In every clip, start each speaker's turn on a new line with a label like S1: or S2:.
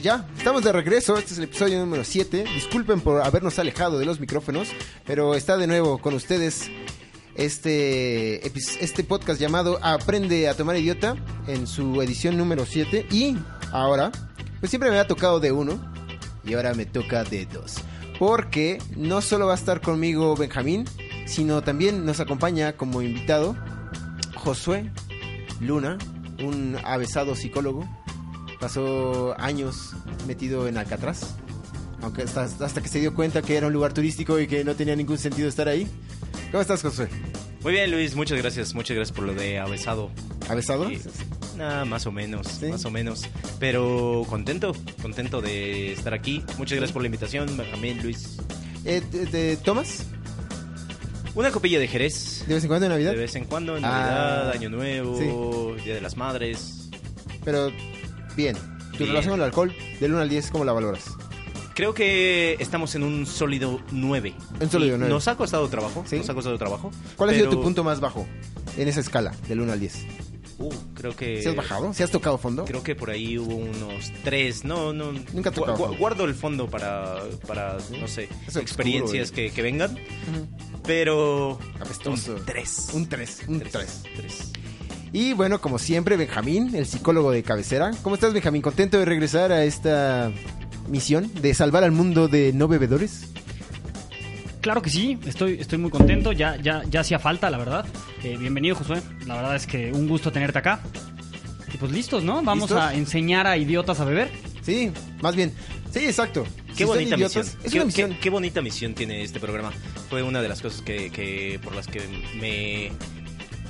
S1: Pues ya, estamos de regreso. Este es el episodio número 7. Disculpen por habernos alejado de los micrófonos, pero está de nuevo con ustedes este, este podcast llamado Aprende a tomar idiota en su edición número 7. Y ahora, pues siempre me ha tocado de uno y ahora me toca de dos. Porque no solo va a estar conmigo Benjamín, sino también nos acompaña como invitado Josué Luna, un avesado psicólogo pasó años metido en Alcatraz. Aunque hasta, hasta que se dio cuenta que era un lugar turístico y que no tenía ningún sentido estar ahí. ¿Cómo estás, Josué?
S2: Muy bien, Luis, muchas gracias. Muchas gracias por lo de avesado.
S1: ¿Avesado?
S2: Sí. Nah, más o menos,
S1: Sí.
S2: más o menos. Pero contento, contento de estar aquí. Muchas gracias por la invitación, Benjamín, Luis.
S1: Eh, ¿te- te tomas
S2: Una copilla de Jerez.
S1: de vez en cuando en Navidad?
S2: De vez en cuando, en
S1: Ah,
S2: Navidad, Año Nuevo, Día de las Madres.
S1: Pero bien. ¿Tu
S2: Bien.
S1: relación con el alcohol, del 1 al 10, cómo la valoras?
S2: Creo que estamos en un sólido 9.
S1: Un sólido
S2: Y
S1: nueve.
S2: Nos ha costado trabajo.
S1: ¿Sí?
S2: Nos ha costado trabajo.
S1: ¿Cuál ha sido
S2: pero-
S1: tu punto más bajo en esa escala, del 1 al 10?
S2: Uh, creo que.
S1: ¿Si has bajado? ¿Si has tocado fondo?
S2: Creo que por ahí hubo unos tres. No, no.
S1: Nunca tocado
S2: gu-. Guardo el fondo para, para no sé,
S1: Es oscuro,
S2: experiencias
S1: eh.
S2: que, que vengan.
S1: Ujú.
S2: Pero.
S1: Apestoso.
S2: Un tres.
S1: Un 3, un
S2: Tres,
S1: 3.
S2: tres.
S1: Y bueno, como siempre, Benjamín, el psicólogo de cabecera. ¿Cómo estás, Benjamín? ¿Contento de regresar a esta misión de salvar al mundo de no bebedores?
S3: Claro que sí, estoy, estoy muy contento, ya, ya, ya hacía falta, la verdad. Eh, bienvenido, Josué. La verdad es que un gusto tenerte acá. Y pues listos, ¿no? Vamos
S1: ¿Listos?
S3: a enseñar a idiotas a beber.
S1: Sí, más bien. Sí, exacto.
S2: Qué
S1: Si
S2: bonita
S1: idiotas,
S2: misión.
S1: Es
S2: qué,
S1: una misión.
S2: qué- qué bonita misión tiene este programa. Fue una de las cosas que, que- por las que me,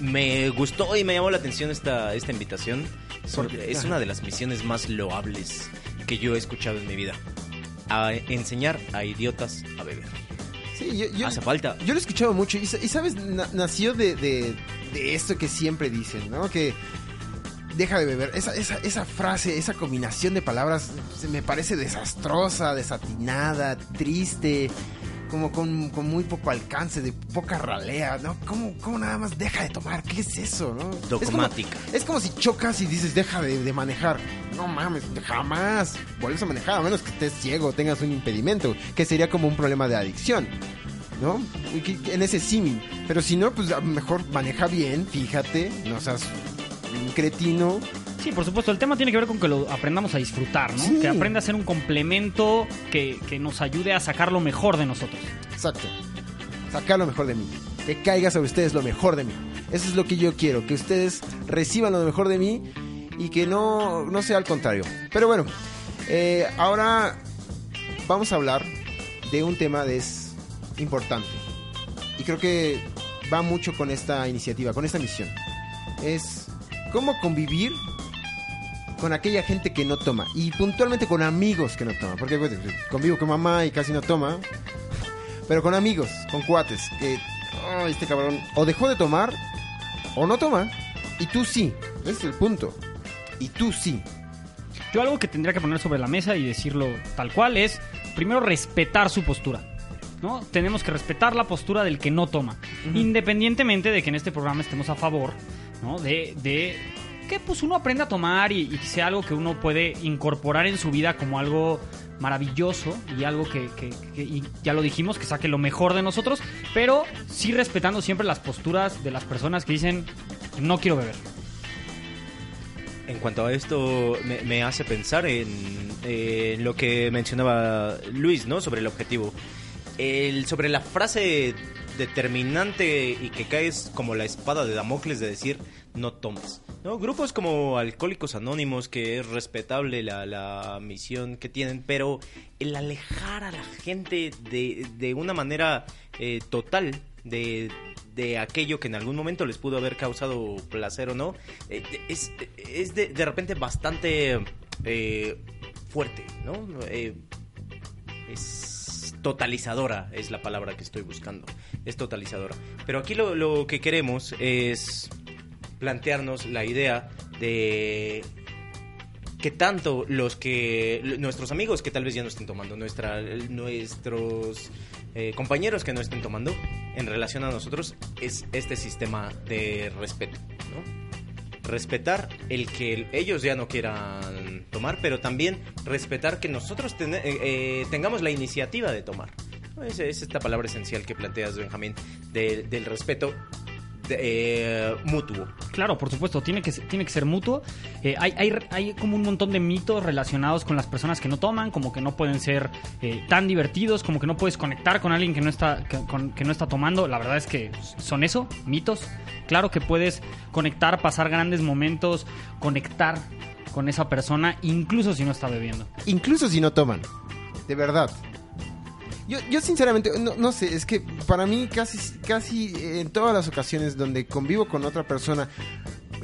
S2: me gustó y me llamó la atención esta, esta invitación.
S1: Porque-
S2: es una de las misiones más loables que yo he escuchado en mi vida. A enseñar a idiotas a beber.
S1: Sí, yo, yo-
S2: Hace falta.
S1: yo lo he escuchado mucho. Y, sa- y sabes, Na- nació de, de, de esto que siempre dicen, ¿no? Que deja de beber. Esa, esa, esa frase, esa combinación de palabras se me parece desastrosa, desatinada, triste. Como con, con muy poco alcance, de poca ralea, ¿no? ¿Cómo, cómo nada más deja de tomar? ¿Qué es eso, no? Es como-
S2: Dogmática.
S1: Es como si chocas y dices, deja de, de manejar. No mames, jamás vuelves a manejar, a menos que estés ciego tengas un impedimento, que sería como un problema de adicción. ¿No? En ese símil. Pero si no, pues mejor maneja bien, fíjate, no seas un cretino.
S3: Sí, por supuesto, el tema tiene que ver con que lo aprendamos a disfrutar, ¿no?
S1: Sí.
S3: Que aprenda a ser un complemento que, que nos ayude a sacar lo mejor de nosotros.
S1: Exacto. Sacar lo mejor de mí. Que caiga sobre ustedes lo mejor de mí. Eso es lo que yo quiero, que ustedes reciban lo mejor de mí y que no, no sea al contrario. Pero bueno, eh, ahora vamos a hablar de un tema de es importante. Y creo que va mucho con esta iniciativa, con esta misión. Es cómo convivir con aquella gente que no toma. Y puntualmente con amigos que no toman. Porque bueno, convivo con mamá y casi no toma. Pero con amigos, con cuates, que "Ay, este cabrón o dejó de tomar o no toma. Y tú sí. Ese es el punto. Y tú sí.
S3: Yo algo que tendría que poner sobre la mesa y decirlo tal cual es, primero, respetar su postura. ¿no? Tenemos que respetar la postura del que no toma. Independientemente de que en este programa estemos a favor ¿no? de, de que pues uno aprenda a tomar y, y sea algo que uno puede incorporar en su vida como algo maravilloso y algo que, ya lo dijimos, que saque lo mejor de nosotros, pero sí respetando siempre las posturas de las personas que dicen no quiero beber.
S2: En cuanto a esto, me, hace pensar en, eh, lo que mencionaba Luis, ¿no? Sobre el objetivo. El, sobre la frase determinante y que caes como la espada de Damocles de decir no tomes. ¿No? Grupos como Alcohólicos Anónimos, que es respetable la, la misión que tienen, pero el alejar a la gente de, de una manera eh, total de, de aquello que en algún momento les pudo haber causado placer o no, eh, es, es de, de repente bastante eh, fuerte, ¿no? Eh, es totalizadora, es la palabra que estoy buscando. Es totalizadora. Pero aquí lo, lo que queremos es plantearnos la idea de que tanto los que nuestros amigos que tal vez ya no estén tomando, nuestra, nuestros eh, compañeros que no estén tomando, en relación a nosotros, es este sistema de respeto. Respetar el que ellos ya no quieran tomar, pero también respetar que nosotros ten- eh, eh, tengamos la iniciativa de tomar. Es, es esta palabra esencial que planteas, Benjamín, de- del respeto eh, mutuo.
S3: Claro, por supuesto, tiene que, ser- tiene que ser mutuo. Eh, hay, hay, hay como un montón de mitos relacionados con las personas que no toman, como que no pueden ser eh, tan divertidos, como que no puedes conectar con alguien que no, está, que, con- que no está tomando. La verdad es que son eso, mitos. Claro que puedes conectar, pasar grandes momentos, conectar con esa persona, incluso si no está bebiendo.
S1: Incluso si no toman. De verdad. Yo, yo sinceramente, no, no sé, es que para mí casi, casi en todas las ocasiones donde convivo con otra persona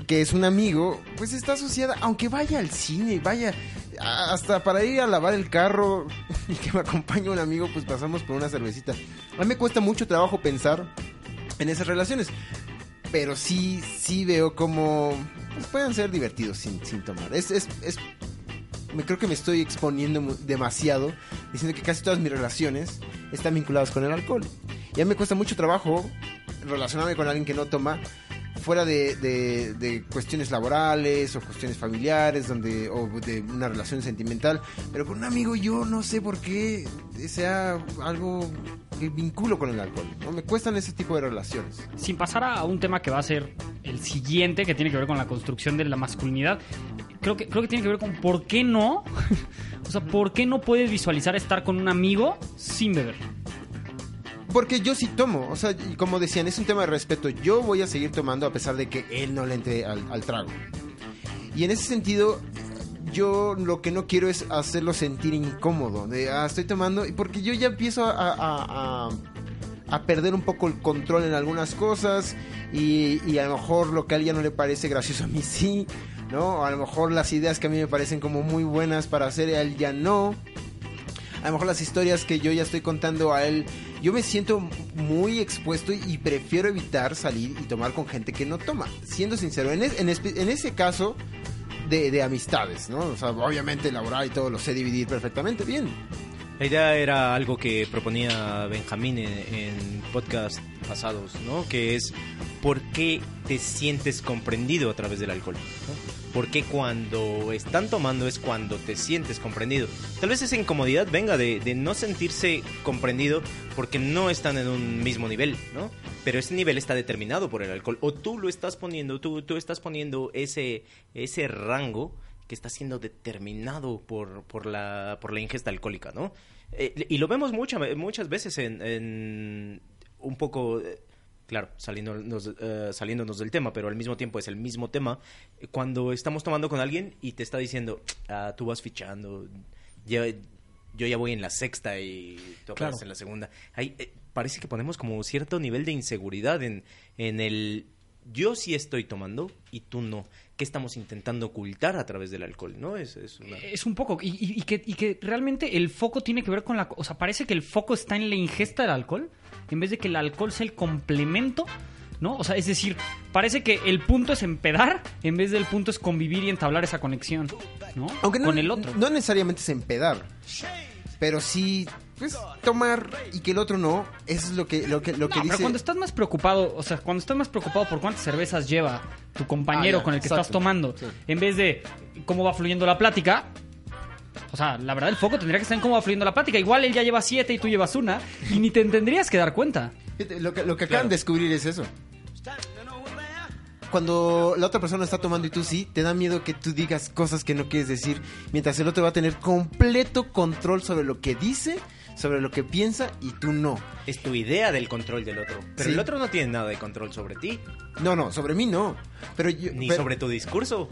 S1: que es un amigo, pues está asociada, aunque vaya al cine, vaya hasta para ir a lavar el carro y que me acompañe un amigo, pues pasamos por una cervecita. A mí me cuesta mucho trabajo pensar en esas relaciones, pero sí, sí veo como pues, pueden ser divertidos sin, sin tomar. Es, es me creo que me estoy exponiendo demasiado diciendo que casi todas mis relaciones están vinculadas con el alcohol. Ya me cuesta mucho trabajo relacionarme con alguien que no toma fuera de, de- cuestiones laborales o cuestiones familiares donde o de una relación sentimental. Pero con un amigo yo no sé por qué sea algo que vinculo con el alcohol me cuestan ese tipo de relaciones.
S3: Sin pasar a un tema que va a ser el siguiente, que tiene que ver con la construcción de la masculinidad, creo que, creo que tiene que ver con por qué no, o sea, por qué no puedes visualizar estar con un amigo sin beber.
S1: Porque yo sí tomo, o sea, como decían, es un tema de respeto. Yo voy a seguir tomando a pesar de que él no le entre al, trago. Y en ese sentido, yo lo que no quiero es hacerlo sentir incómodo. De, ah, estoy tomando, porque yo ya empiezo a, a- perder un poco el control en algunas cosas. Y, y a lo mejor lo que a él ya no le parece gracioso a mí sí, ¿no? A lo mejor las ideas que a mí me parecen como muy buenas para hacer, a él ya no a lo mejor las historias que yo ya estoy contando a él, yo me siento muy expuesto y, prefiero evitar salir y tomar con gente que no toma. Siendo sincero, en, en en ese caso de, de amistades, ¿no? Obviamente laboral y todo lo sé dividir perfectamente bien.
S2: La idea era algo que proponía Benjamín en, en podcast pasados, ¿no? Que es por qué te sientes comprendido a través del alcohol. ¿Por qué cuando están tomando es cuando te sientes comprendido? Tal vez esa incomodidad venga de, no sentirse comprendido porque no están en un mismo nivel, ¿no? Pero ese nivel está determinado por el alcohol. O tú lo estás poniendo, tú, tú estás poniendo ese, ese rango que está siendo determinado por, por, la, por la ingesta alcohólica, ¿no? Eh, y lo vemos mucha- muchas veces en, un poco, claro, saliéndonos, eh, saliéndonos del tema, pero al mismo tiempo es el mismo tema, eh, cuando estamos tomando con alguien y te está diciendo, ah, tú vas fichando, ya- yo ya voy en la sexta y tú apenas
S3: Claro.
S2: en la segunda. Ahí, eh, parece que ponemos como cierto nivel de inseguridad en, en el yo sí estoy tomando y tú no. ¿Qué estamos intentando ocultar a través del alcohol? ¿No? Es, es una...
S3: Es un poco, y, y- y que, y que realmente el foco tiene que ver con la... O sea, parece que el foco está en la ingesta del alcohol, en vez de que el alcohol sea el complemento, ¿no? O sea, es decir, parece que el punto es empedar, en vez del punto es convivir y entablar esa conexión, ¿no?
S1: Aunque no,
S3: con el otro.
S1: no necesariamente es empedar, pero sí, pues, tomar y que el otro no, eso es lo que, lo que, lo que dice...
S3: pero cuando estás más preocupado, o sea, cuando estás más preocupado por cuántas cervezas lleva tu compañero
S1: Ah, ya,
S3: con el que
S1: exacto.
S3: estás tomando,
S1: Sí.
S3: en vez de cómo va fluyendo la plática, o sea, la verdad el foco tendría que estar en cómo va fluyendo la plática. Igual él ya lleva siete y tú llevas una, y ni te tendrías que dar cuenta.
S1: Lo que, lo que acaban
S2: Claro.
S1: de descubrir es eso. Cuando la otra persona está tomando y tú sí, te da miedo que tú digas cosas que no quieres decir, mientras el otro va a tener completo control sobre lo que dice, sobre lo que piensa y tú no.
S2: Es tu idea del control del otro. Pero
S1: Sí.
S2: el otro no tiene nada de control sobre ti,
S1: No, no, sobre mí no. Pero yo,
S2: ni
S1: pero-
S2: sobre tu discurso.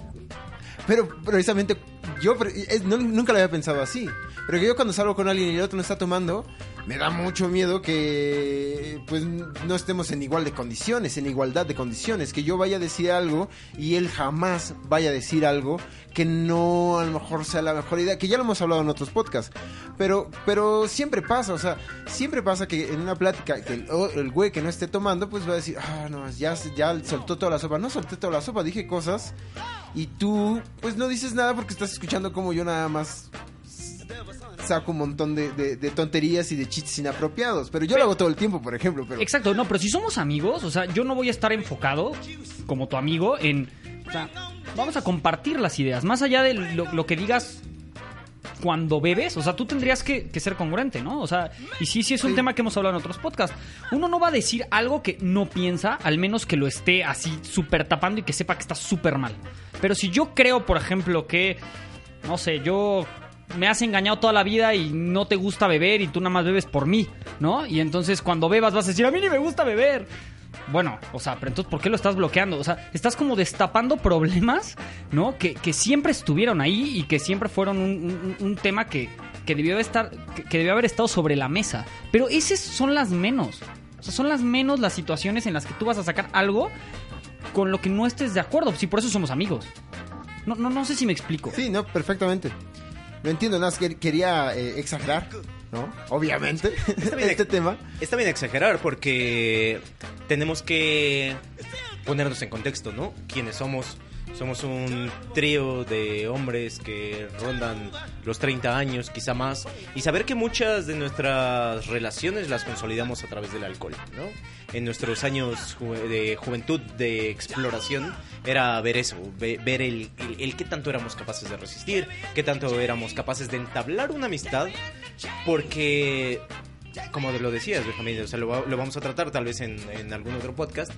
S1: Pero precisamente yo pre- es- no- nunca lo había pensado así. Pero que yo cuando salgo con alguien y el otro no está tomando, me da mucho miedo que pues no estemos en igual de condiciones, en igualdad de condiciones. Que yo vaya a decir algo y él jamás vaya a decir algo que no a lo mejor sea la mejor idea. Que ya lo hemos hablado en otros podcasts. Pero, pero siempre pasa, o sea, siempre pasa que en una plática que el, güey que no esté tomando pues va a decir, ah, no, ya, ya soltó toda la sopa. No solté toda la sopa, dije cosas y tú, pues no dices nada porque estás escuchando como yo nada más saco un montón de, de- de tonterías y de chistes inapropiados. Pero yo lo hago todo el tiempo, por ejemplo. Pero
S3: Exacto, no, pero si somos amigos, o sea, yo no voy a estar enfocado como tu amigo en. O sea, vamos a compartir las ideas. Más allá de lo, lo que digas cuando bebes, o sea, tú tendrías que, que ser congruente, ¿no? O sea, y sí, sí es un
S1: Sí.
S3: tema que hemos hablado en otros podcasts. Uno no va a decir algo que no piensa, al menos que lo esté así súper tapando y que sepa que está súper mal. Pero si yo creo, por ejemplo, que, no sé, yo me has engañado toda la vida y no te gusta beber y tú nada más bebes por mí, ¿no? Y entonces cuando bebas vas a decir, a mí ni me gusta beber. Bueno, o sea, pero entonces, ¿por qué lo estás bloqueando? O sea, estás como destapando problemas, ¿no? Que, que siempre estuvieron ahí y que siempre fueron un, un- tema que, que debió estar, que, debió haber estado sobre la mesa. Pero esas son las menos. O sea, son las menos las situaciones en las que tú vas a sacar algo con lo que no estés de acuerdo. Sí, por eso somos amigos. No, no, no sé si me explico.
S1: sí, no, perfectamente. Lo entiendo, nada más que quería eh, exagerar, ¿no? Obviamente,
S2: bien.
S1: este tema.
S2: Está bien exagerar porque tenemos que ponernos en contexto, ¿no? ¿Quiénes somos? Somos un trío de hombres que rondan los 30 años, quizá más, y saber que muchas de nuestras relaciones las consolidamos a través del alcohol, ¿no? En nuestros años de juventud, de exploración, era ver eso, ve- ver el, el, el qué tanto éramos capaces de resistir, qué tanto éramos capaces de entablar una amistad, porque como lo decías, Benjamín, o sea, lo, lo vamos a tratar tal vez en, en algún otro podcast,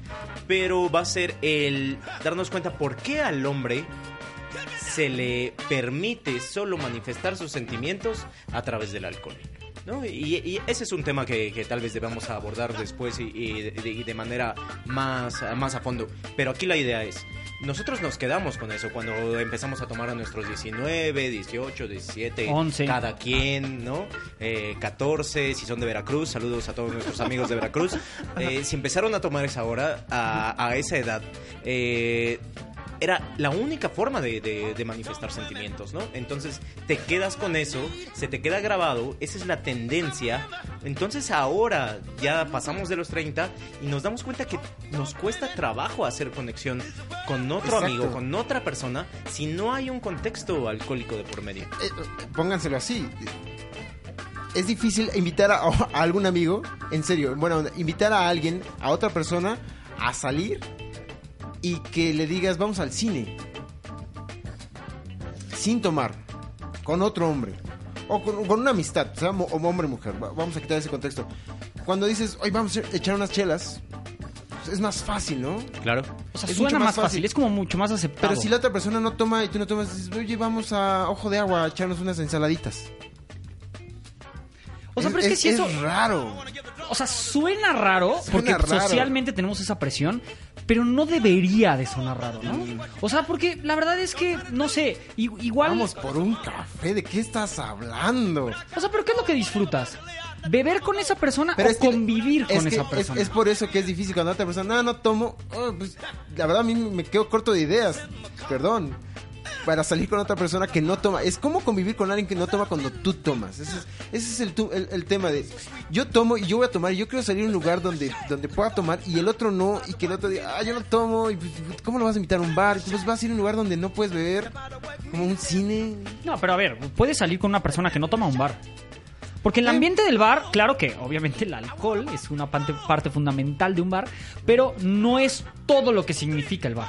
S2: pero va a ser el darnos cuenta por qué al hombre se le permite solo manifestar sus sentimientos a través del alcohol. ¿no? Y, y ese es un tema que, que tal vez debamos abordar después y, y de, y de manera más, más a fondo. Pero aquí la idea es, nosotros nos quedamos con eso cuando empezamos a tomar a nuestros 19, 18, 17,
S3: 11.
S2: cada quien, ¿no? Eh, 14, si son de Veracruz, saludos a todos nuestros amigos de Veracruz. Eh, si empezaron a tomar esa hora, a, a esa edad, eh, era la única forma de, de- de manifestar sentimientos, ¿no? Entonces te quedas con eso, se te queda grabado, esa es la tendencia. Entonces ahora ya pasamos de los 30 y nos damos cuenta que nos cuesta trabajo hacer conexión con otro
S1: Exacto.
S2: amigo, con otra persona, si no hay un contexto alcohólico de por medio.
S1: Eh, eh, pónganselo así. Es difícil invitar a, a algún amigo, en serio, bueno, invitar a alguien, a otra persona, a salir y que le digas, vamos al cine. Sin tomar, con otro hombre. O con, con una amistad, o sea, mo- hombre-mujer. Va- Vamos a quitar ese contexto. Cuando dices, hoy vamos a echar unas chelas, pues, es más fácil, ¿no?
S2: Claro.
S3: O sea,
S1: Es
S3: suena
S1: mucho
S3: más
S1: más
S3: fácil.
S1: fácil.
S3: es como mucho más aceptado.
S1: Pero si la otra persona no toma y tú no tomas, dices, oye, vamos a Ojo de Agua a echarnos unas ensaladitas.
S3: O sea, pero es, que si eso...
S1: raro.
S3: O sea, suena raro porque
S1: Suena raro.
S3: socialmente tenemos esa presión, pero no debería de sonar raro, ¿no? O sea, porque la verdad es que, no sé, igual...
S1: Vamos por un café, ¿de qué estás hablando?
S3: O sea, pero ¿qué es lo que disfrutas? ¿Beber con esa persona o
S1: es que-
S3: convivir
S1: es
S3: con
S1: que
S3: esa
S1: es-
S3: persona?
S1: Es, por eso que es difícil cuando otra persona, no, no tomo. Oh, pues, la verdad a mí me quedo corto de ideas, perdón. Para salir con otra persona que no toma. Es como convivir con alguien que no toma cuando tú tomas. Ese es, ese es el, el, el tema de yo tomo y yo voy a tomar. Y yo quiero salir a un lugar donde, donde pueda tomar y el otro no. Y que el otro diga, ah, yo no tomo. Y, pues, ¿Cómo lo vas a invitar a un bar? Pues vas a ir a un lugar donde no puedes beber. Como un cine.
S3: No, pero a ver, puedes salir con una persona que no toma un bar. Porque el
S1: Sí.
S3: ambiente del bar, claro que obviamente el alcohol es una parte, parte fundamental de un bar, pero no es todo lo que significa el bar.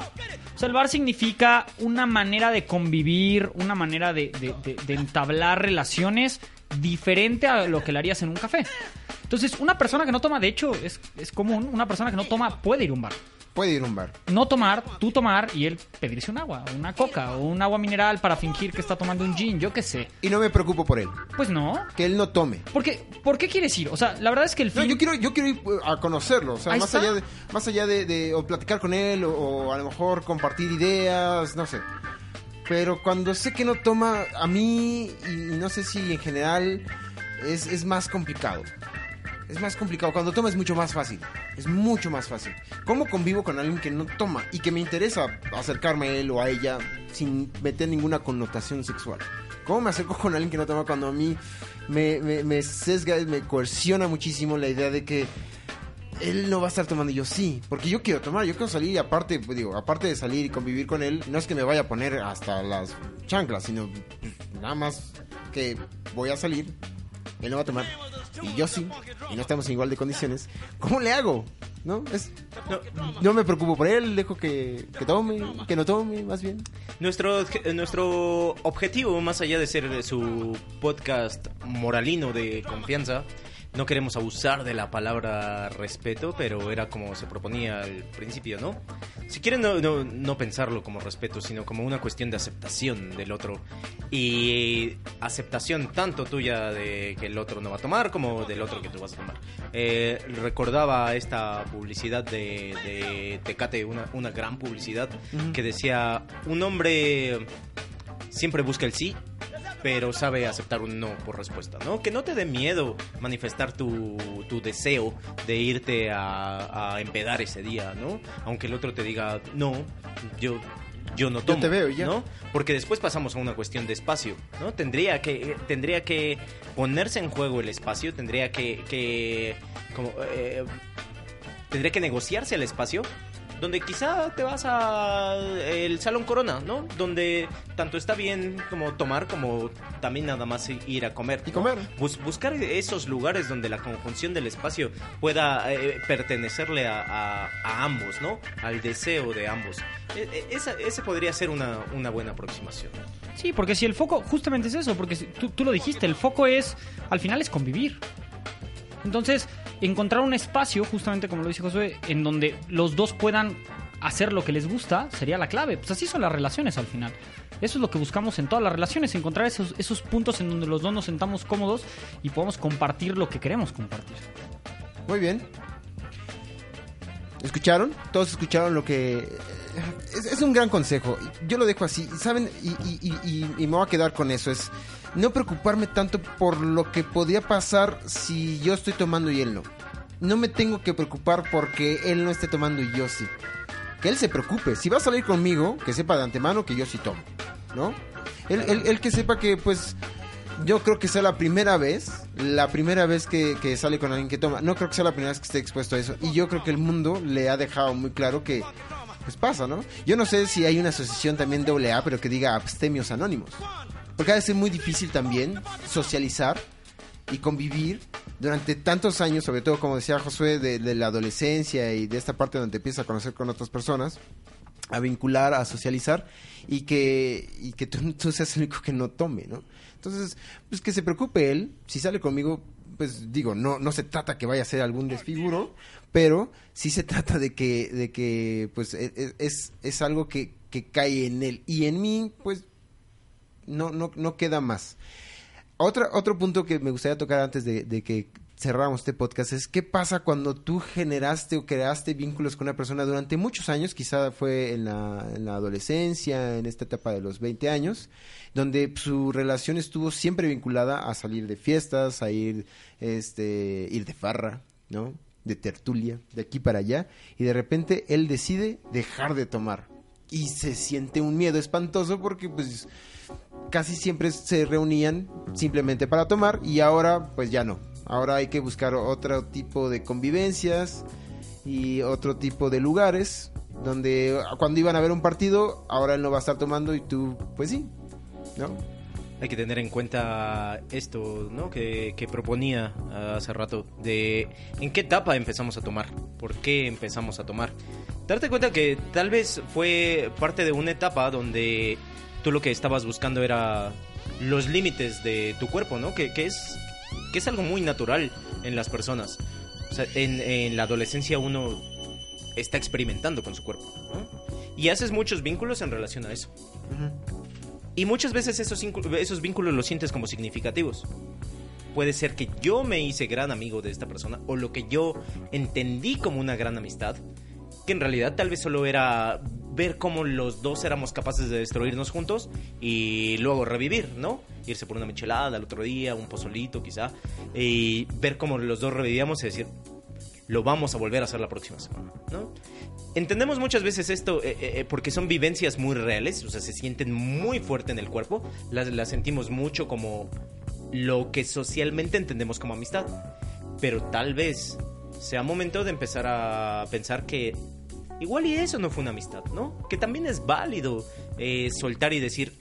S3: O sea, el bar significa una manera de convivir, una manera de, de- de- de entablar relaciones diferente a lo que le harías en un café. Entonces, una persona que no toma, de hecho, es, es común, una persona que no toma puede ir a un bar.
S1: Puede ir a un bar.
S3: No tomar, tú tomar y él pedirse un agua, una coca o un agua mineral para fingir que está tomando un gin, yo qué sé.
S1: Y no me preocupo por él.
S3: Pues no.
S1: Que él no tome.
S3: Porque, ¿Por qué quieres ir? O sea, la verdad es que el
S1: No,
S3: fin...
S1: yo quiero, yo quiero ir eh, a conocerlo, o sea, más
S3: está.
S1: allá, de, más allá de, de- o platicar con él, o, o a lo mejor compartir ideas, no sé. Pero cuando sé que no toma, a mí, y no sé si en general, es, es más complicado. Es más complicado. Cuando toma es mucho más fácil. Es mucho más fácil. ¿Cómo convivo con alguien que no toma y que me interesa acercarme a él o a ella sin meter ninguna connotación sexual? ¿Cómo me acerco con alguien que no toma cuando a mí me, me, me sesga, me coerciona muchísimo la idea de que él no va a estar tomando y yo sí, porque yo quiero tomar, yo quiero salir y aparte, pues, digo, aparte de salir y convivir con él, no es que me vaya a poner hasta las chanclas, sino pues, nada más que voy a salir, él no va a tomar y yo sí, y no estamos en igual de condiciones, ¿cómo le hago? ¿No? Es,
S2: No,
S1: me preocupo por él, dejo que, que tome, que no tome, más bien.
S2: Nuestro, nuestro objetivo, más allá de ser su podcast moralino de confianza, no queremos abusar de la palabra respeto, pero era como se proponía al principio, ¿no? Si quieren no, no, no pensarlo como respeto, sino como una cuestión de aceptación del otro. Y aceptación tanto tuya de que el otro no va a tomar como del otro que tú vas a tomar. Eh, recordaba esta publicidad de, de Tecate, una, una gran publicidad, que decía, un hombre siempre busca el sí, pero sabe aceptar un no por respuesta, ¿no? Que no te dé miedo manifestar tu, tu deseo de irte a, a empedar ese día, ¿no? Aunque el otro te diga, no, yo... Yo no tomo,
S1: te veo ya.
S2: ¿no? Porque después pasamos a una cuestión de espacio, ¿no? Tendría que, tendría que ponerse en juego el espacio, tendría que, que como, eh, tendría que negociarse el espacio donde quizá te vas a el salón Corona, ¿no? Donde tanto está bien como tomar como también nada más ir a comer.
S1: Y
S2: ¿no?
S1: comer.
S2: Bus- buscar esos lugares donde la conjunción del espacio pueda eh, pertenecerle a, a- a ambos, ¿no? Al deseo de ambos. E- e- esa- podría ser una, una buena aproximación.
S3: Sí, porque si el foco, justamente es eso, porque si- tú, tú lo dijiste, el foco es, al final es convivir. Entonces, encontrar un espacio, justamente como lo dice Josué, en donde los dos puedan hacer lo que les gusta, sería la clave. Pues así son las relaciones al final. Eso es lo que buscamos en todas las relaciones, encontrar esos, esos puntos en donde los dos nos sentamos cómodos y podemos compartir lo que queremos compartir.
S1: Muy bien. ¿Escucharon? Todos escucharon lo que... Es, un gran consejo. Yo lo dejo así. ¿Saben? Y- y- y- y me voy a quedar con eso. Es no preocuparme tanto por lo que podría pasar si yo estoy tomando y él no. No me tengo que preocupar porque él no esté tomando y yo sí. Que él se preocupe. Si va a salir conmigo, que sepa de antemano que yo sí tomo. ¿No? Él, él- él que sepa que pues yo creo que sea la primera vez, la primera vez que, que sale con alguien que toma. No creo que sea la primera vez que esté expuesto a eso. Y yo creo que el mundo le ha dejado muy claro que, pues pasa, ¿no? Yo no sé si hay una asociación también doble A, pero que diga abstemios anónimos. Porque ha de ser muy difícil también socializar y convivir durante tantos años, sobre todo como decía Josué, de, la adolescencia y de esta parte donde te empiezas a conocer con otras personas, a vincular, a socializar y que, y que tú, tú seas el único que no tome, ¿no? Entonces, pues que se preocupe él, si sale conmigo, pues digo, no, no se trata que vaya a ser algún desfiguro, pero sí se trata de que, de que pues e- e- es, es algo que, que cae en él y en mí, pues no, no, no queda más. Otra, otro punto que me gustaría tocar antes de, de que cerramos este podcast es qué pasa cuando tú generaste o creaste vínculos con una persona durante muchos años, quizá fue en la, en la adolescencia, en esta etapa de los 20 años, donde su relación estuvo siempre vinculada a salir de fiestas, a ir, este, ir de farra, ¿no? De tertulia, de aquí para allá, y de repente él decide dejar de tomar. Y se siente un miedo espantoso porque pues casi siempre se reunían simplemente para tomar y ahora pues ya no. Ahora hay que buscar otro tipo de convivencias y otro tipo de lugares donde cuando iban a ver un partido, ahora él no va a estar tomando y tú pues sí, ¿no?
S2: Hay que tener en cuenta esto, ¿no? Que, que proponía hace rato, de en qué etapa empezamos a tomar, por qué empezamos a tomar. Darte cuenta que tal vez fue parte de una etapa donde tú lo que estabas buscando era los límites de tu cuerpo, ¿no? Que, que es, que es algo muy natural en las personas. O sea, en, en la adolescencia uno está experimentando con su cuerpo. ¿no? Y haces muchos vínculos en relación a eso. Y muchas veces esos, esos vínculos los sientes como significativos. Puede ser que yo me hice gran amigo de esta persona o lo que yo entendí como una gran amistad, que en realidad tal vez solo era ver cómo los dos éramos capaces de destruirnos juntos y luego revivir, ¿no? Irse por una michelada al otro día, un pozolito quizá, y ver cómo los dos revivíamos y decir, lo vamos a volver a hacer la próxima semana, ¿no? Entendemos muchas veces esto eh, eh, porque son vivencias muy reales, o sea, se sienten muy fuerte en el cuerpo, las sentimos mucho como lo que socialmente entendemos como amistad, pero tal vez sea momento de empezar a pensar que igual y eso no fue una amistad, ¿no? Que también es válido eh, soltar y decir,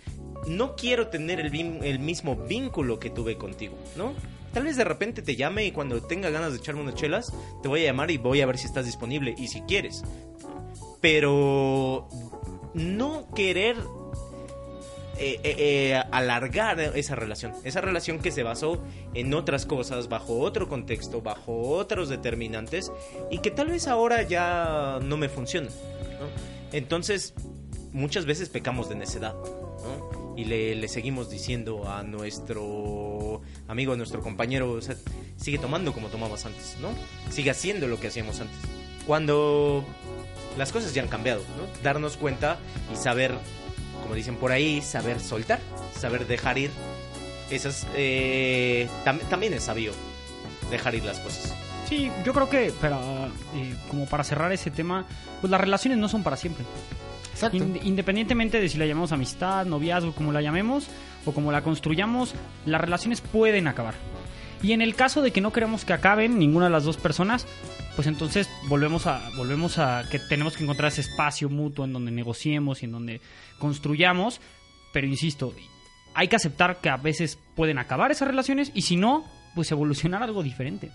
S2: no quiero tener el, mismo vínculo que tuve contigo, ¿no? Tal vez de repente te llame y cuando tenga ganas de echarme unas chelas, te voy a llamar y voy a ver si estás disponible y si quieres. Pero no querer eh, eh, eh, alargar esa relación. Esa relación que se basó en otras cosas, bajo otro contexto, bajo otros determinantes, y que tal vez ahora ya no me funciona. Entonces, muchas veces pecamos de necedad. Y le, seguimos diciendo a nuestro amigo, a nuestro compañero, sigue tomando como tomabas antes, ¿no? Sigue haciendo lo que hacíamos antes. Cuando las cosas ya han cambiado, ¿no? Darnos cuenta y saber como dicen por ahí, saber soltar, saber dejar ir. Esas eh, tam- también es sabio dejar ir las cosas.
S3: Sí, yo creo que, para, eh, como para cerrar ese tema, pues las relaciones no son para siempre.
S1: Exacto.
S3: Ind- independientemente de si la llamamos amistad, noviazgo, como la llamemos, o como la construyamos, las relaciones pueden acabar. Y en el caso de que no queremos que acaben ninguna de las dos personas, pues entonces volvemos a, volvemos a que tenemos que encontrar ese espacio mutuo en donde negociemos y en donde construyamos. Pero insisto, hay que aceptar que a veces pueden acabar esas relaciones y si no, pues evolucionar algo diferente.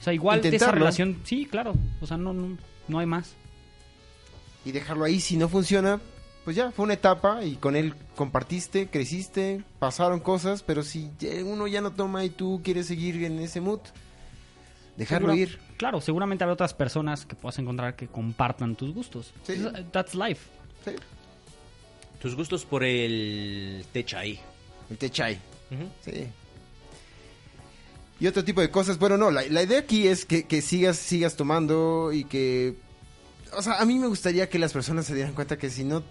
S3: O sea, igual de esa relación, sí, claro. O sea, no, no, no hay más.
S1: Y dejarlo ahí, si no funciona, pues ya, fue una etapa y con él compartiste, creciste, pasaron cosas, pero si uno ya no toma y tú quieres seguir en ese mood, dejarlo
S3: Segura-
S1: ir.
S3: Claro, seguramente habrá otras personas que puedas encontrar que compartan tus gustos.
S1: Sí.
S3: Es- That's life.
S1: Sí.
S2: Tus gustos por el techay.
S1: El te chai.
S2: Ujú.
S1: Sí. Y otro tipo de cosas. Bueno, no, la, la idea aquí es que, que sigas, sigas tomando y que... O sea, a mí me gustaría que las personas se dieran cuenta que si no...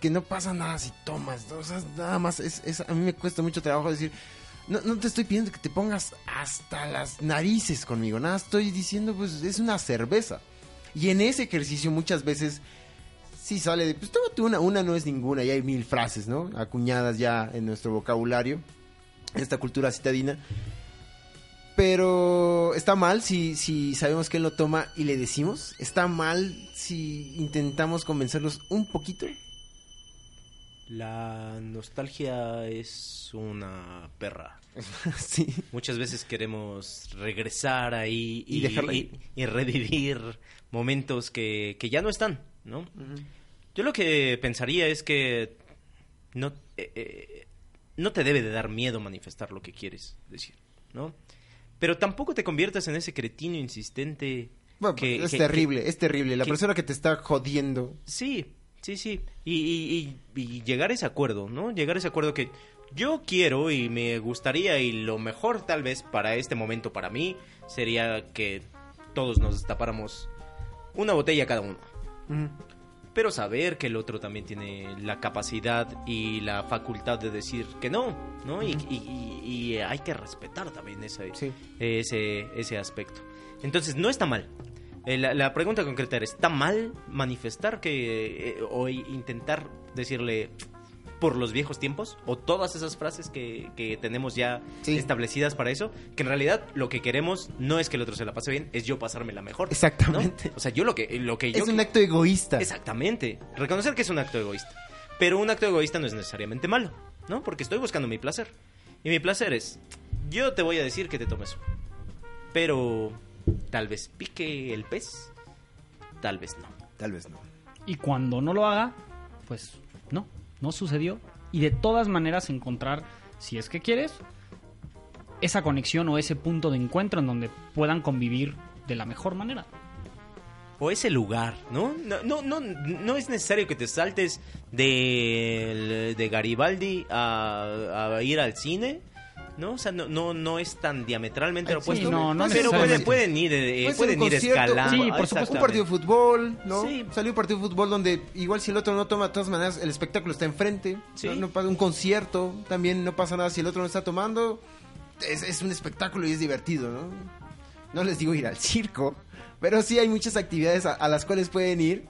S1: Que no pasa nada si tomas. ¿no? O sea, nada más. Es, es- a mí me cuesta mucho trabajo decir... No, no te estoy pidiendo que te pongas hasta las narices conmigo. Nada, estoy diciendo, pues, es una cerveza. Y en ese ejercicio muchas veces sí sale de, pues tómate una, una no es ninguna, y hay mil frases, ¿no? Acuñadas ya en nuestro vocabulario, en esta cultura citadina. Pero está mal si, si sabemos que él lo toma y le decimos. Está mal si intentamos convencerlos un poquito.
S2: La nostalgia es una perra.
S1: sí.
S2: Muchas veces queremos regresar ahí
S1: Y dejarla ahí.
S2: y revivir momentos que, que ya no están, ¿no? Yo lo que pensaría es que no, eh, eh, no te debe de dar miedo manifestar lo que quieres decir, ¿no? Pero tampoco te conviertas en ese cretino insistente.
S1: Bueno,
S2: que-
S1: es
S2: que-
S1: terrible, es terrible. La persona que te está jodiendo.
S2: Sí, sí, sí. Y, y- y- y llegar a ese acuerdo, ¿no? Llegar a ese acuerdo que yo quiero y me gustaría y lo mejor tal vez para este momento para mí sería que todos nos tapáramos una botella cada uno. Pero saber que el otro también tiene la capacidad y la facultad de decir que no, ¿no? Y, hay que respetar también ese,
S1: Sí.
S2: ese, ese aspecto. Entonces, no está mal. Eh, la, la pregunta concreta era, ¿está mal manifestar que eh, o intentar decirle por los viejos tiempos? ¿O todas esas frases que, que tenemos ya
S1: Sí.
S2: establecidas para eso? Que en realidad lo que queremos no es que el otro se la pase bien, es yo pasármela mejor. ¿no?
S1: Exactamente.
S2: O sea, yo lo que, lo que yo...
S1: Es un acto egoísta.
S2: Exactamente. Reconocer que es un acto egoísta. Pero un acto egoísta no es necesariamente malo, ¿no? Porque estoy buscando mi placer. Y mi placer es, yo te voy a decir que te tomes. Pero tal vez pique el pez, tal vez no.
S1: Tal vez no.
S3: Y cuando no lo haga, pues no, no sucedió. Y de todas maneras encontrar, si es que quieres, esa conexión o ese punto de encuentro en donde puedan convivir de la mejor manera.
S2: o ese lugar, ¿no? No, no, no, no es necesario que te saltes de, de Garibaldi a, a ir al cine. ¿No? O sea, no, no, no es tan diametralmente
S1: Ay,
S2: opuesto.
S3: sí, no, no
S2: pero pueden, pueden ir, eh, pueden
S1: un
S2: ir escalando.
S3: Sí, por supuesto.
S1: Un partido de fútbol, ¿no?
S2: Sí.
S1: Salió un partido de fútbol donde igual si el otro no toma, de todas maneras el espectáculo está enfrente.
S2: Sí.
S1: No, un concierto también no pasa nada si el otro no está tomando. Es, es un espectáculo y es divertido, ¿no? No les digo ir al circo, pero sí hay muchas actividades a, a las cuales pueden ir.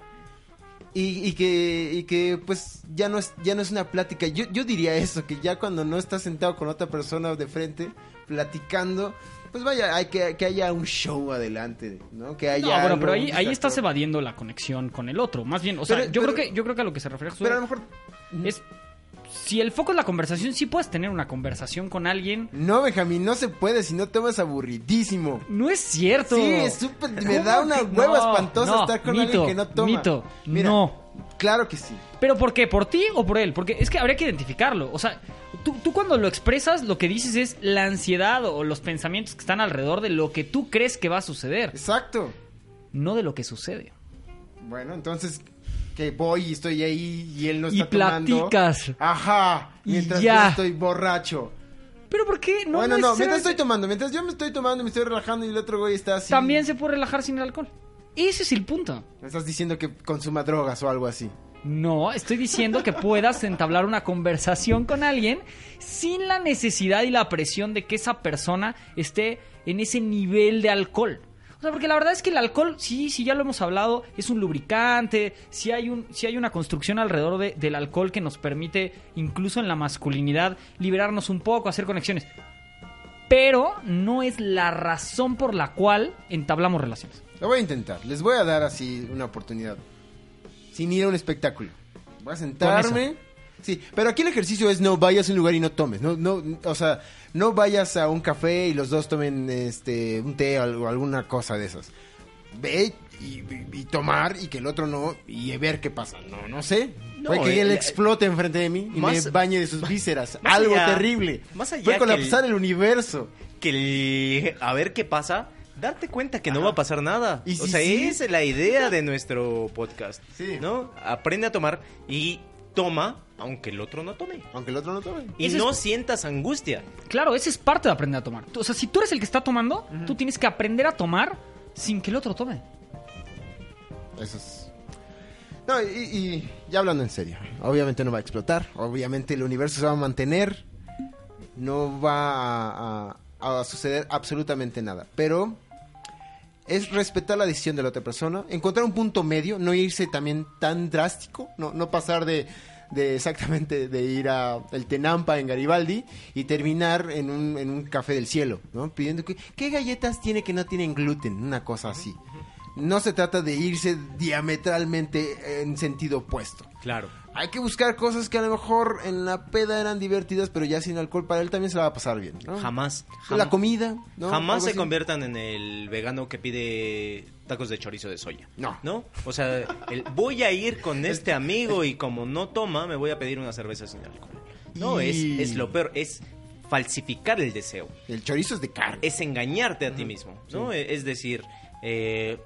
S1: Y, y que, y que pues ya no es ya no es una plática. Yo, yo diría eso, que ya cuando no estás sentado con otra persona de frente, platicando, pues vaya, hay que, que haya un show adelante, ¿no? Que haya
S3: No, bueno, pero ahí, ahí estás evadiendo la conexión con el otro. Más bien, o sea,
S1: Pero-
S3: yo,
S1: pero-
S3: creo que, yo creo que a lo que se refiere
S1: Pero a lo mejor.
S3: es... Si el foco es la conversación, sí puedes tener una conversación con alguien.
S1: No, Benjamín, no se puede si no tomas aburridísimo.
S3: No es cierto.
S1: Sí, es súper. Me
S3: ¿Cómo
S1: da una hueva
S3: no,
S1: espantosa
S3: no,
S1: estar con
S3: mito,
S1: alguien que no toma.
S3: mito,
S1: Mira,
S3: no.
S1: Claro que sí.
S3: ¿Pero por qué? ¿Por ti o por él? Porque es que habría que identificarlo. O sea, tú, tú cuando lo expresas, lo que dices es la ansiedad o los pensamientos que están alrededor de lo que tú crees que va a suceder,
S1: Exacto.
S3: no de lo que sucede.
S1: Bueno, entonces. Que voy y estoy ahí y él no
S3: Y
S1: está tomando.
S3: platicas.
S1: Ajá.
S3: Y
S1: Mientras
S3: ya.
S1: yo estoy borracho.
S3: ¿Pero por qué? No,
S1: bueno, no, mientras estoy tomando, mientras yo me estoy tomando, me estoy relajando y el otro güey está así.
S3: También se puede relajar sin el alcohol. Ese es el punto.
S1: Me estás diciendo que consuma drogas o algo así.
S3: No, estoy diciendo que puedas entablar una conversación con alguien sin la necesidad y la presión de que esa persona esté en ese nivel de alcohol. O sea, porque la verdad es que el alcohol, sí, sí, ya lo hemos hablado, es un lubricante, sí hay, un, sí hay una construcción alrededor de- del alcohol que nos permite, incluso en la masculinidad, liberarnos un poco, hacer conexiones. Pero no es la razón por la cual entablamos relaciones.
S1: Lo voy a intentar. Les voy a dar así una oportunidad. Sin ir a un espectáculo. Voy a sentarme. Sí, pero aquí el ejercicio es no vayas a un lugar y no tomes. No, no, o sea, no vayas a un café y los dos tomen este un té o alguna cosa de esas. Ve y, tomar y que el otro no y ver qué pasa. No, no sé.
S2: No,
S1: que
S2: eh,
S1: él
S2: eh,
S1: explote enfrente de mí y
S2: más-
S1: me bañe de sus vísceras. Algo
S2: allá-
S1: terrible.
S2: más allá el-
S1: colapsar el universo.
S2: que el- a ver qué pasa, darte cuenta que no va a pasar nada.
S1: ¿Y
S2: o sea,
S1: sí?
S2: esa es la idea de nuestro podcast.
S1: Sí.
S2: ¿No? Aprende a tomar y toma aunque el otro no tome.
S1: Aunque el otro no tome.
S2: Y
S3: Ese
S2: no
S3: es-
S2: sientas angustia.
S3: Claro, esa es parte de aprender a tomar. Tú- O sea, si tú eres el que está tomando, tú tienes que aprender a tomar sin que el otro tome.
S1: Eso es. No, y, y ya hablando en serio. Obviamente no va a explotar. Obviamente el universo se va a mantener. No va a, a- a suceder absolutamente nada. Pero es respetar la decisión de la otra persona. Encontrar un punto medio. No irse también tan drástico. No, no pasar de, de exactamente de ir a el Tenampa en Garibaldi y terminar en un, en un café del cielo. ¿no? Pidiendo que, ¿qué galletas tiene que no tienen gluten? Una cosa así. No se trata de irse diametralmente en sentido opuesto.
S2: Claro.
S1: Hay que buscar cosas que a lo mejor en la peda eran divertidas, pero ya sin alcohol para él también se la va a pasar bien. ¿no?
S2: Jamás.
S1: La comida, ¿no?
S2: Jamás se
S1: así.
S2: conviertan en el vegano que pide tacos de chorizo de soya.
S1: No.
S2: ¿No? O sea, el- voy a ir con este amigo y como no toma, me voy a pedir una cerveza sin alcohol. No,
S1: Y-
S2: es, es lo peor. Es falsificar el deseo.
S1: El chorizo es de carne.
S2: Es engañarte a ti mismo. ¿no? E- Es decir, eh,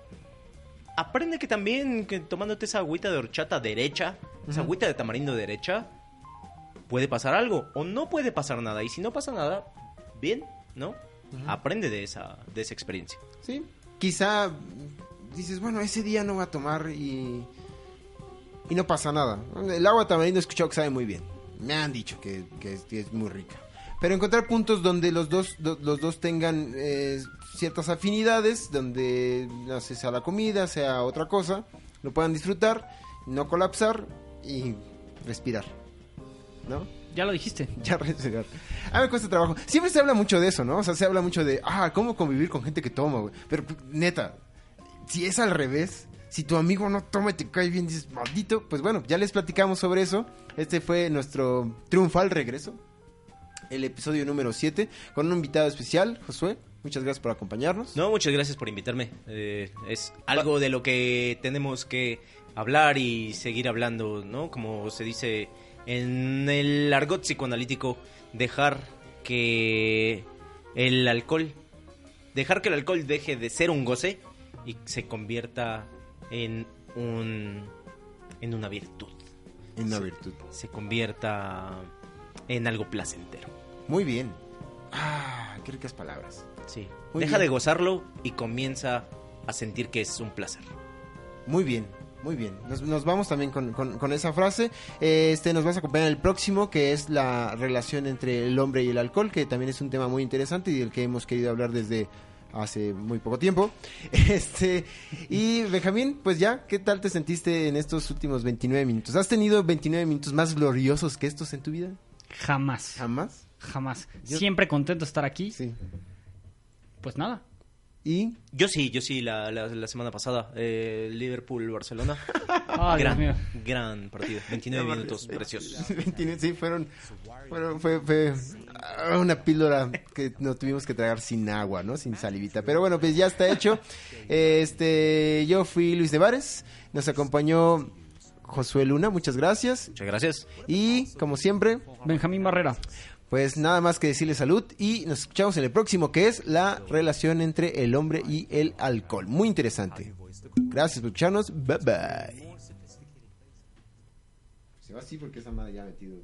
S2: aprende que también que tomándote esa agüita de horchata derecha, esa agüita de tamarindo derecha, puede pasar algo o no puede pasar nada. Y si no pasa nada, bien, ¿no? Aprende de esa, de esa experiencia.
S1: Sí. Quizá dices, bueno, ese día no voy a tomar y. Y no pasa nada. El agua tamarindo he escuchado que sabe muy bien. Me han dicho que, que es, muy rica. Pero encontrar puntos donde los dos, do- los dos tengan eh, ciertas afinidades, donde no sé, sea la comida, sea otra cosa, lo puedan disfrutar, no colapsar y respirar. ¿No?
S3: Ya lo dijiste.
S1: Ya respirar. A mí me cuesta trabajo. Siempre se habla mucho de eso, ¿no? O sea, se habla mucho de, ah, cómo convivir con gente que toma, güey. Pero neta, si es al revés, si tu amigo no toma y te cae bien, dices, maldito, pues bueno, ya les platicamos sobre eso. Este fue nuestro triunfal regreso. El episodio número 7, con un invitado especial, Josué. Muchas gracias por acompañarnos.
S2: No, muchas gracias por invitarme. Eh, es algo de lo que tenemos que hablar y seguir hablando, ¿no? Como se dice en el argot psicoanalítico, dejar que el alcohol, dejar que el alcohol deje de ser un goce y se convierta en un en una virtud.
S1: En una virtud.
S2: Se convierta en algo placentero.
S1: Muy bien. Ah, qué ricas palabras.
S2: Sí.
S1: Muy
S2: Deja
S1: bien.
S2: de gozarlo y comienza a sentir que es un placer.
S1: Muy bien, muy bien. Nos, nos vamos también con, con- con esa frase. Eh, Este nos vas a acompañar el próximo, que es la relación entre el hombre y el alcohol, que también es un tema muy interesante y del que hemos querido hablar desde hace muy poco tiempo. Este, y Benjamín, pues ya, ¿qué tal te sentiste en estos últimos 29 minutos? ¿Has tenido 29 minutos más gloriosos que estos en tu vida?
S3: Jamás.
S1: ¿Jamás?
S3: Jamás.
S1: Yo-
S3: Siempre contento de estar aquí.
S1: Sí.
S3: Pues nada.
S1: Y
S2: Yo sí, yo sí, la, la, la semana pasada, eh, Liverpool-Barcelona.
S3: Ah,
S2: gran, gran partido. 29 minutos preciosos.
S1: 29, sí, fueron, fueron- fue, fue una píldora que no tuvimos que tragar sin agua, ¿no? Sin salivita. Pero bueno, pues ya está hecho. Este, yo fui Luis de Vares, nos acompañó Josué Luna, muchas gracias.
S2: Muchas gracias.
S1: Y como siempre,
S3: Benjamín Barrera.
S1: Pues nada más que decirle salud y nos escuchamos en el próximo que es la relación entre el hombre y el alcohol. Muy interesante. Gracias por escucharnos. Bye bye. Se va así porque esa madre ya ha metido.